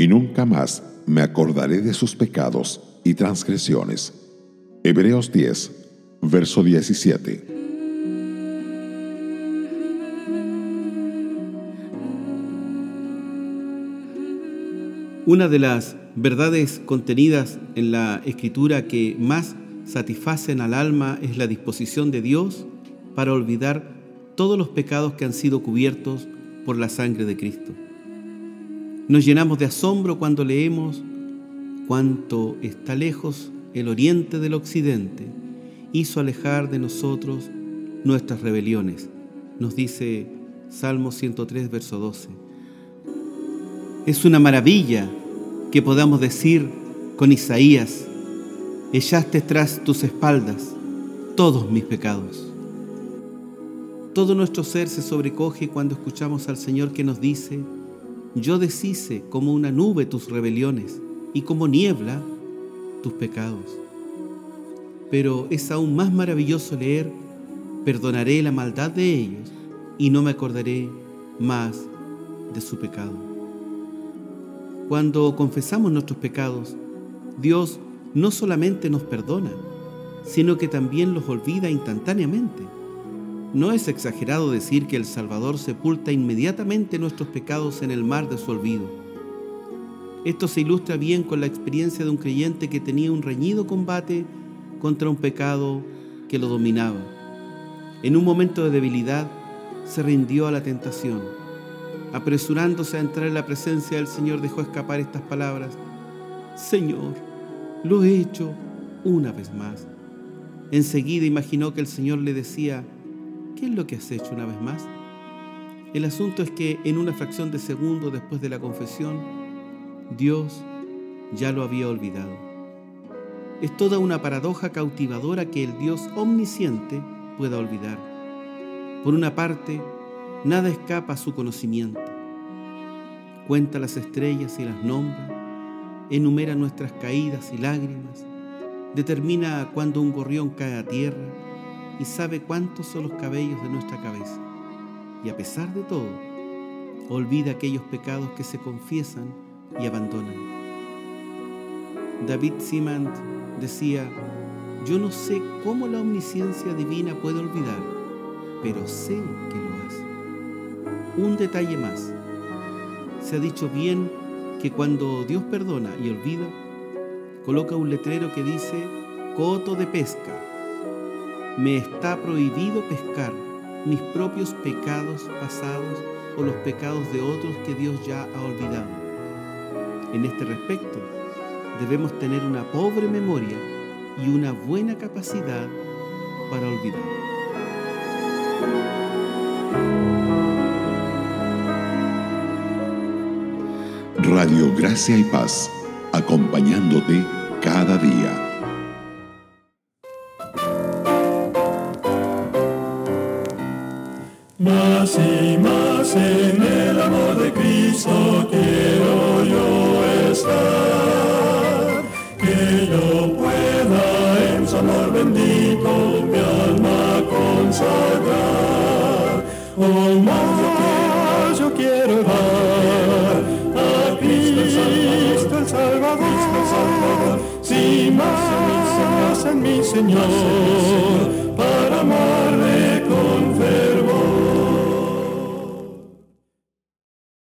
y nunca más me acordaré de sus pecados y transgresiones. Hebreos 10, verso 17. Una de las verdades contenidas en la escritura que más satisfacen al alma es la disposición de Dios para olvidar todos los pecados que han sido cubiertos por la sangre de Cristo. Nos llenamos de asombro cuando leemos cuánto está lejos el oriente del occidente, hizo alejar de nosotros nuestras rebeliones. Nos dice Salmo 103, verso 12. Es una maravilla que podamos decir con Isaías, echaste tras tus espaldas todos mis pecados. Todo nuestro ser se sobrecoge cuando escuchamos al Señor que nos dice, yo deshice como una nube tus rebeliones y como niebla tus pecados. Pero es aún más maravilloso leer, perdonaré la maldad de ellos y no me acordaré más de su pecado. Cuando confesamos nuestros pecados, Dios no solamente nos perdona, sino que también los olvida instantáneamente. No es exagerado decir que el Salvador sepulta inmediatamente nuestros pecados en el mar de su olvido. Esto se ilustra bien con la experiencia de un creyente que tenía un reñido combate contra un pecado que lo dominaba. En un momento de debilidad se rindió a la tentación. Apresurándose a entrar en la presencia del Señor dejó escapar estas palabras. Señor, lo he hecho una vez más. Enseguida imaginó que el Señor le decía, ¿qué es lo que has hecho una vez más? El asunto es que en una fracción de segundo después de la confesión, Dios ya lo había olvidado. Es toda una paradoja cautivadora que el Dios omnisciente pueda olvidar. Por una parte, nada escapa a su conocimiento. Cuenta las estrellas y las nombra, enumera nuestras caídas y lágrimas, determina cuándo un gorrión cae a tierra y sabe cuántos son los cabellos de nuestra cabeza. Y a pesar de todo, olvida aquellos pecados que se confiesan y abandonan. David Simant decía, yo no sé cómo la omnisciencia divina puede olvidar, pero sé que lo hace. Un detalle más. Se ha dicho bien que cuando Dios perdona y olvida, coloca un letrero que dice, coto de pesca. Me está prohibido pescar mis propios pecados pasados o los pecados de otros que Dios ya ha olvidado. En este respecto, debemos tener una pobre memoria y una buena capacidad para olvidar. Radio Gracia y Paz, acompañándote cada día. Más y más en el amor de Cristo quiero yo estar, que yo pueda en su amor bendito mi alma consagrar. Oh, más yo quiero, yo quiero a Cristo el Salvador, sin más en mi Señor, para amar